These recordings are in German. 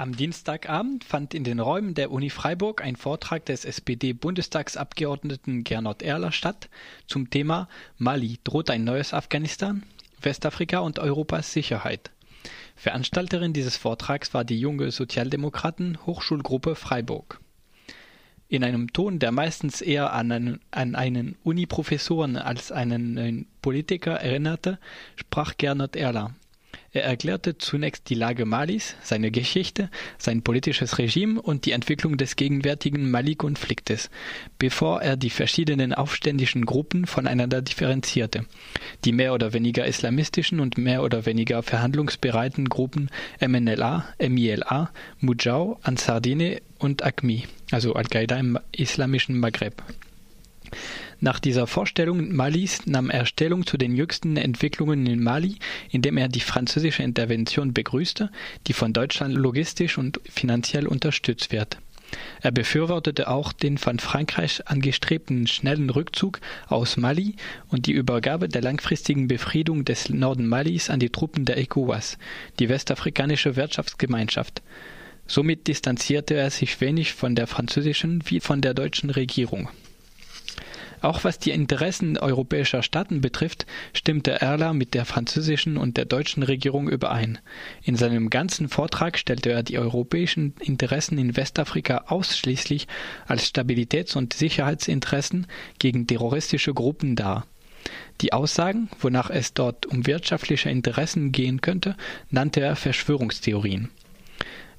Am Dienstagabend fand in den Räumen der Uni Freiburg ein Vortrag des SPD-Bundestagsabgeordneten Gernot Erler statt zum Thema Mali droht ein neues Afghanistan, Westafrika und Europas Sicherheit. Veranstalterin dieses Vortrags war die junge Sozialdemokraten Hochschulgruppe Freiburg. In einem Ton, der meistens eher an einen, an einen Uni-Professoren als einen Politiker erinnerte, sprach Gernot Erler. Er erklärte zunächst die Lage Malis, seine Geschichte, sein politisches Regime und die Entwicklung des gegenwärtigen Mali-Konfliktes, bevor er die verschiedenen aufständischen Gruppen voneinander differenzierte. Die mehr oder weniger islamistischen und mehr oder weniger verhandlungsbereiten Gruppen MNLA, MILA, Mujau, Ansardine und ACMI, also Al-Qaida im islamischen Maghreb. Nach dieser Vorstellung Malis nahm er Stellung zu den jüngsten Entwicklungen in Mali, indem er die französische Intervention begrüßte, die von Deutschland logistisch und finanziell unterstützt wird. Er befürwortete auch den von Frankreich angestrebten schnellen Rückzug aus Mali und die Übergabe der langfristigen Befriedung des Norden Malis an die Truppen der ECOWAS, die westafrikanische Wirtschaftsgemeinschaft. Somit distanzierte er sich wenig von der französischen wie von der deutschen Regierung. Auch was die Interessen europäischer Staaten betrifft, stimmte Erler mit der französischen und der deutschen Regierung überein. In seinem ganzen Vortrag stellte er die europäischen Interessen in Westafrika ausschließlich als Stabilitäts- und Sicherheitsinteressen gegen terroristische Gruppen dar. Die Aussagen, wonach es dort um wirtschaftliche Interessen gehen könnte, nannte er Verschwörungstheorien.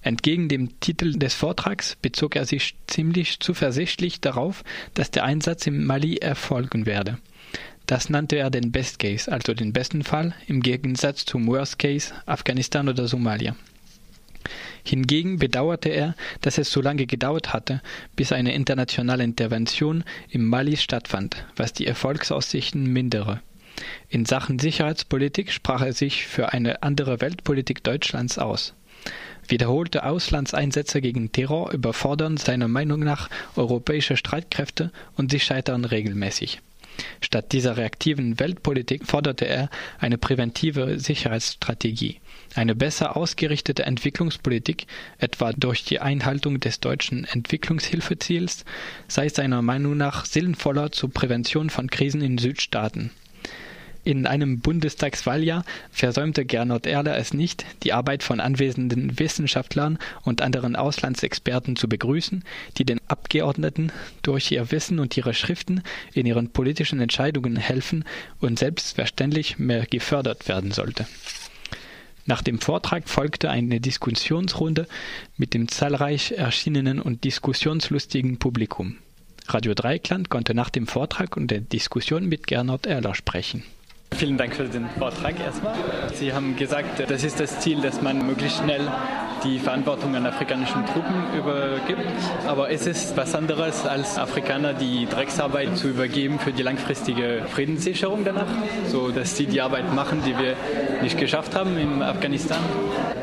Entgegen dem Titel des Vortrags bezog er sich ziemlich zuversichtlich darauf, dass der Einsatz im Mali erfolgen werde. Das nannte er den Best Case, also den besten Fall, im Gegensatz zum Worst Case Afghanistan oder Somalia. Hingegen bedauerte er, dass es so lange gedauert hatte, bis eine internationale Intervention im Mali stattfand, was die Erfolgsaussichten mindere. In Sachen Sicherheitspolitik sprach er sich für eine andere Weltpolitik Deutschlands aus. Wiederholte Auslandseinsätze gegen Terror überfordern seiner Meinung nach europäische Streitkräfte und sie scheitern regelmäßig. Statt dieser reaktiven Weltpolitik forderte er eine präventive Sicherheitsstrategie, eine besser ausgerichtete Entwicklungspolitik, etwa durch die Einhaltung des deutschen Entwicklungshilfeziels, sei seiner Meinung nach sinnvoller zur Prävention von Krisen in Südstaaten. In einem Bundestagswahljahr versäumte Gernot Erler es nicht, die Arbeit von anwesenden Wissenschaftlern und anderen Auslandsexperten zu begrüßen, die den Abgeordneten durch ihr Wissen und ihre Schriften in ihren politischen Entscheidungen helfen und selbstverständlich mehr gefördert werden sollte. Nach dem Vortrag folgte eine Diskussionsrunde mit dem zahlreich erschienenen und diskussionslustigen Publikum. Radio Dreikland konnte nach dem Vortrag und der Diskussion mit Gernot Erler sprechen. Vielen Dank für den Vortrag erstmal. Sie haben gesagt, das ist das Ziel, dass man möglichst schnell die Verantwortung an afrikanischen Truppen übergibt. Aber es ist was anderes, als Afrikaner die Drecksarbeit zu übergeben für die langfristige Friedenssicherung danach, so dass sie die Arbeit machen, die wir nicht geschafft haben in Afghanistan.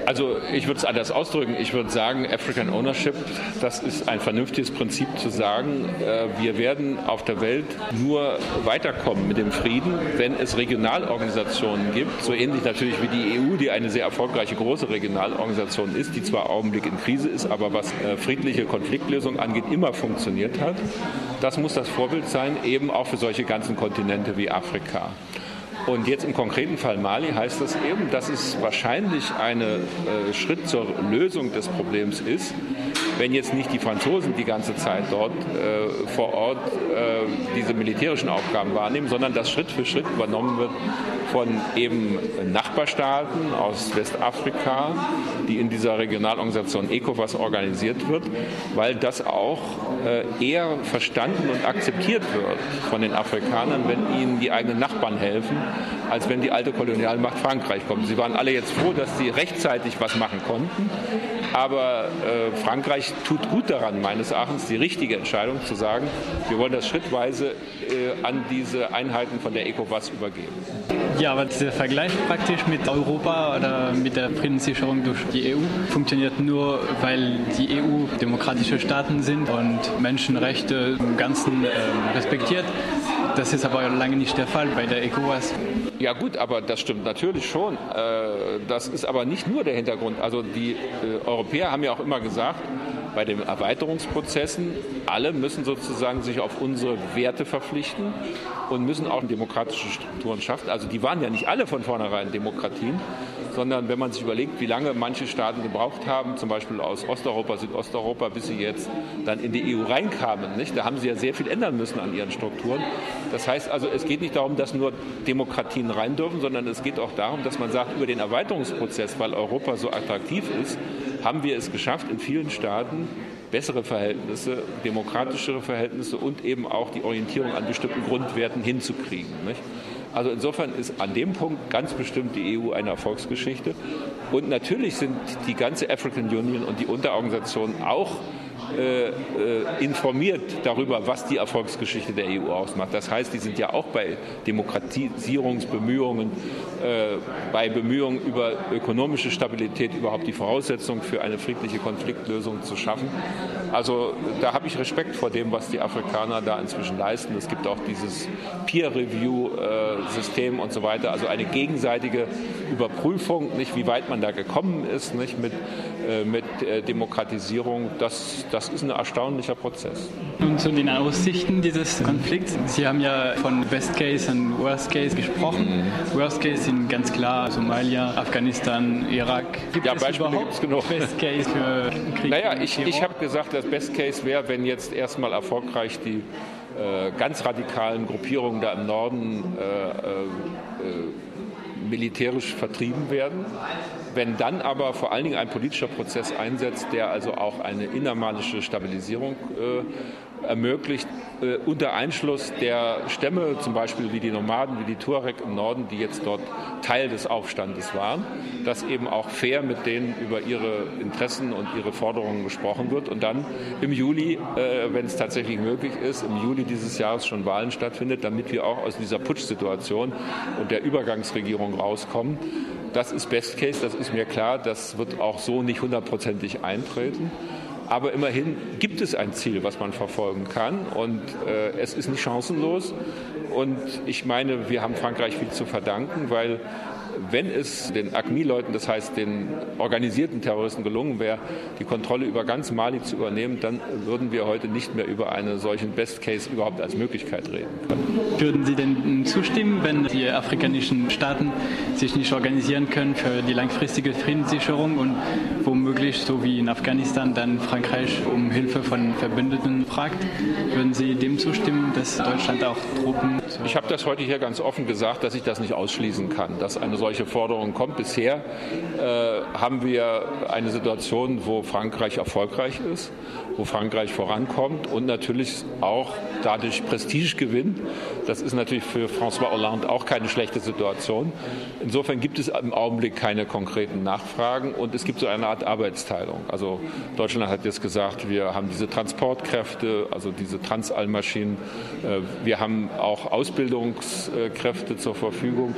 Also ich würde es anders ausdrücken. Ich würde sagen, African Ownership, das ist ein vernünftiges Prinzip zu sagen, äh, wir werden auf der Welt nur weiterkommen mit dem Frieden, wenn es Regionalorganisationen gibt, so ähnlich natürlich wie die EU, die eine sehr erfolgreiche große Regionalorganisation ist, die zwar Augenblick in Krise ist, aber was äh, friedliche Konfliktlösung angeht, immer funktioniert hat. Das muss das Vorbild sein, eben auch für solche ganzen Kontinente wie Afrika. Und jetzt im konkreten Fall Mali heißt das eben, dass es wahrscheinlich ein äh, Schritt zur Lösung des Problems ist, wenn jetzt nicht die Franzosen die ganze Zeit dort äh, vor Ort äh, diese militärischen Aufgaben wahrnehmen, sondern dass Schritt für Schritt übernommen wird von eben Nachbarstaaten aus Westafrika, die in dieser Regionalorganisation ECOWAS organisiert wird, weil das auch äh, eher verstanden und akzeptiert wird von den Afrikanern, wenn ihnen die eigenen Nachbarn helfen, als wenn die alte Kolonialmacht Frankreich kommt. Sie waren alle jetzt froh, dass sie rechtzeitig was machen konnten. Aber äh, Frankreich tut gut daran, meines Erachtens, die richtige Entscheidung zu sagen, wir wollen das schrittweise äh, an diese Einheiten von der ECOWAS übergeben. Ja, aber dieser Vergleich praktisch mit Europa oder mit der Friedenssicherung durch die EU funktioniert nur, weil die EU demokratische Staaten sind und Menschenrechte im Ganzen äh, respektiert Das ist aber lange nicht der Fall bei der ECOWAS. Ja gut, aber das stimmt natürlich schon. Äh, das ist aber nicht nur der Hintergrund. Also die äh, Europäer haben ja auch immer gesagt, bei den Erweiterungsprozessen, alle müssen sozusagen sich auf unsere Werte verpflichten und müssen auch demokratische Strukturen schaffen. Also die waren ja nicht alle von vornherein Demokratien, sondern wenn man sich überlegt, wie lange manche Staaten gebraucht haben, zum Beispiel aus Osteuropa, Südosteuropa, bis sie jetzt dann in die EU reinkamen, nicht? da haben sie ja sehr viel ändern müssen an ihren Strukturen. Das heißt also, es geht nicht darum, dass nur Demokratien rein dürfen, sondern es geht auch darum, dass man sagt, über den Erweiterungsprozess, weil Europa so attraktiv ist, haben wir es geschafft, in vielen Staaten bessere Verhältnisse, demokratischere Verhältnisse und eben auch die Orientierung an bestimmten Grundwerten hinzukriegen. Nicht? Also insofern ist an dem Punkt ganz bestimmt die EU eine Erfolgsgeschichte. Und natürlich sind die ganze African Union und die Unterorganisationen auch äh, äh, informiert darüber, was die Erfolgsgeschichte der EU ausmacht. Das heißt, die sind ja auch bei Demokratisierungsbemühungen, äh, bei Bemühungen über ökonomische Stabilität überhaupt die Voraussetzung für eine friedliche Konfliktlösung zu schaffen. Also da habe ich Respekt vor dem, was die Afrikaner da inzwischen leisten. Es gibt auch dieses Peer-Review-System und so weiter, also eine gegenseitige Überprüfung, nicht wie weit man da gekommen ist, nicht mit, mit Demokratisierung. Das, das ist ein erstaunlicher Prozess. Nun zu den Aussichten dieses Konflikts. Sie haben ja von Best Case und Worst Case gesprochen. Mhm. Worst Case sind ganz klar Somalia, Afghanistan, Irak. Gibt ja, es Beispiele gibt es genug. Best Case für Krieg? Naja, ich, ich habe gesagt, das Best Case wäre, wenn jetzt erstmal erfolgreich die äh, ganz radikalen Gruppierungen da im Norden äh, äh, militärisch vertrieben werden. Wenn dann aber vor allen Dingen ein politischer Prozess einsetzt, der also auch eine innermalische Stabilisierung äh, ermöglicht, äh, unter Einschluss der Stämme, zum Beispiel wie die Nomaden, wie die Tuareg im Norden, die jetzt dort Teil des Aufstandes waren, dass eben auch fair mit denen über ihre Interessen und ihre Forderungen gesprochen wird und dann im Juli, äh, wenn es tatsächlich möglich ist, im Juli dieses Jahres schon Wahlen stattfindet, damit wir auch aus dieser Putschsituation und der Übergangsregierung rauskommen. Das ist Best Case, das ist mir klar, das wird auch so nicht hundertprozentig eintreten. Aber immerhin gibt es ein Ziel, was man verfolgen kann. Und äh, es ist nicht chancenlos. Und ich meine, wir haben Frankreich viel zu verdanken, weil wenn es den ACMI-Leuten, das heißt den organisierten Terroristen gelungen wäre, die Kontrolle über ganz Mali zu übernehmen, dann würden wir heute nicht mehr über einen solchen Best Case überhaupt als Möglichkeit reden können. Würden Sie denn zustimmen, wenn die afrikanischen Staaten sich nicht organisieren können für die langfristige Friedenssicherung und womöglich, so wie in Afghanistan, dann Frankreich um Hilfe von Verbündeten fragt? Würden Sie dem zustimmen, dass Deutschland auch Truppen. Ich habe das heute hier ganz offen gesagt, dass ich das nicht ausschließen kann, dass eine solche Forderung kommt. Bisher äh, haben wir eine Situation, wo Frankreich erfolgreich ist, wo Frankreich vorankommt und natürlich auch dadurch Prestige gewinnt. Das ist natürlich für François Hollande auch keine schlechte Situation. Insofern gibt es im Augenblick keine konkreten Nachfragen und es gibt so eine Art Arbeitsteilung. Also Deutschland hat jetzt gesagt, wir haben diese Transportkräfte, also diese Transallmaschinen. Äh, wir haben auch Ausbildungskräfte zur Verfügung.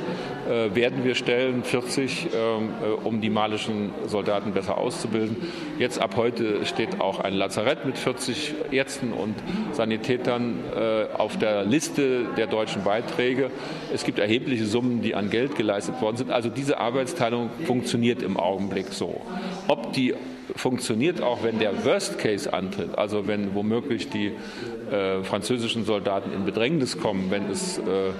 Äh, werden wir stellen, 40, ähm, äh, um die malischen Soldaten besser auszubilden. Jetzt ab heute steht auch ein Lazarett mit 40 Ärzten und Sanitätern auf der Liste der deutschen Beiträge. Es gibt erhebliche Summen, die an Geld geleistet worden sind. Also diese Arbeitsteilung funktioniert im Augenblick so. Ob die funktioniert auch, wenn der Worst Case antritt, also wenn womöglich die äh, französischen Soldaten in Bedrängnis kommen, wenn es äh,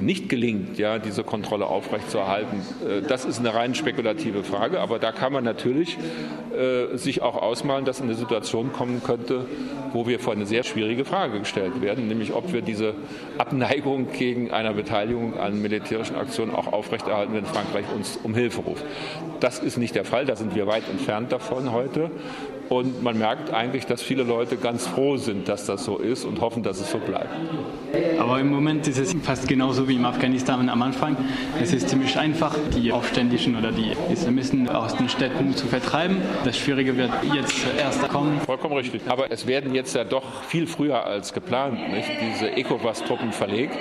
nicht gelingt, ja, diese Kontrolle aufrechtzuerhalten, äh, das ist eine rein spekulative Frage. Aber da kann man natürlich äh, sich auch ausmalen, dass eine Situation kommen könnte, wo wir vor eine sehr schwierige Frage gestellt werden, nämlich ob wir diese Abneigung gegen eine Beteiligung an militärischen Aktionen auch aufrechterhalten, wenn Frankreich uns um Hilfe ruft. Das ist nicht der Fall, da sind wir weit entfernt davon heute. Und man merkt eigentlich, dass viele Leute ganz froh sind, dass das so ist und hoffen, dass es so bleibt. Aber im Moment ist es fast genauso wie im Afghanistan am Anfang. Es ist ziemlich einfach, die Aufständischen oder die Islamisten aus den Städten zu vertreiben. Das Schwierige wird jetzt erst kommen. Vollkommen richtig. Aber es werden jetzt ja doch viel früher als geplant nicht? diese ECOWAS-Truppen verlegt.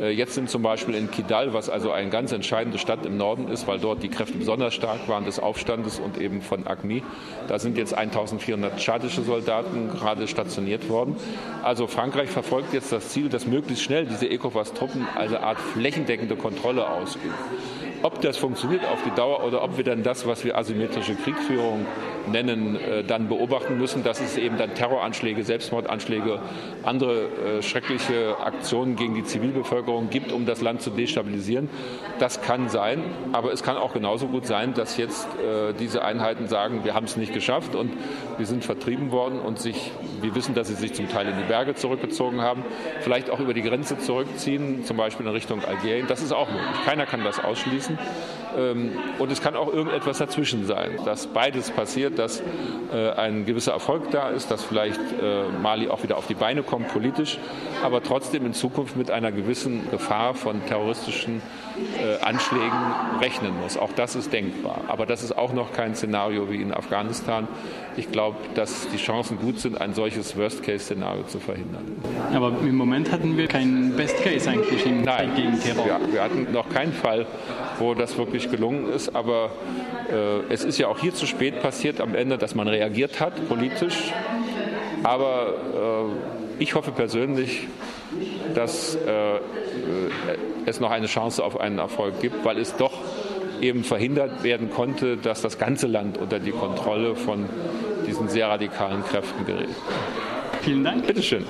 Äh, jetzt sind zum Beispiel in Kidal, was also eine ganz entscheidende Stadt im Norden ist, weil dort die Kräfte besonders stark waren des Aufstandes und eben von ACMI, da sind jetzt 1400 tschadische Soldaten gerade stationiert worden. Also Frankreich verfolgt jetzt das Ziel, dass möglichst schnell diese ECOWAS-Truppen also eine Art flächendeckende Kontrolle ausüben. Ob das funktioniert auf die Dauer oder ob wir dann das, was wir asymmetrische Kriegführung nennen, äh, dann beobachten müssen, dass es eben dann Terroranschläge, Selbstmordanschläge, andere äh, schreckliche Aktionen gegen die Zivilbevölkerung gibt, um das Land zu destabilisieren. Das kann sein, aber es kann auch genauso gut sein, dass jetzt äh, diese Einheiten sagen, wir haben es nicht geschafft und wir sind vertrieben worden und sich, wir wissen, dass sie sich zum Teil in die Berge zurückgezogen haben, vielleicht auch über die Grenze zurückziehen, zum Beispiel in Richtung Algerien. Das ist auch möglich. Keiner kann das ausschließen lassen. Ähm, und es kann auch irgendetwas dazwischen sein, dass beides passiert, dass äh, ein gewisser Erfolg da ist, dass vielleicht äh, Mali auch wieder auf die Beine kommt politisch, aber trotzdem in Zukunft mit einer gewissen Gefahr von terroristischen äh, Anschlägen rechnen muss. Auch das ist denkbar. Aber das ist auch noch kein Szenario wie in Afghanistan. Ich glaube, dass die Chancen gut sind, ein solches Worst-Case-Szenario zu verhindern. Aber im Moment hatten wir keinen Best-Case eigentlich im Nein, gegen Terror. Ja, wir hatten noch keinen Fall, wo das wirklich gelungen ist. Aber äh, es ist ja auch hier zu spät passiert am Ende, dass man reagiert hat politisch. Aber äh, ich hoffe persönlich, dass äh, es noch eine Chance auf einen Erfolg gibt, weil es doch eben verhindert werden konnte, dass das ganze Land unter die Kontrolle von diesen sehr radikalen Kräften gerät. Vielen Dank. Bitteschön.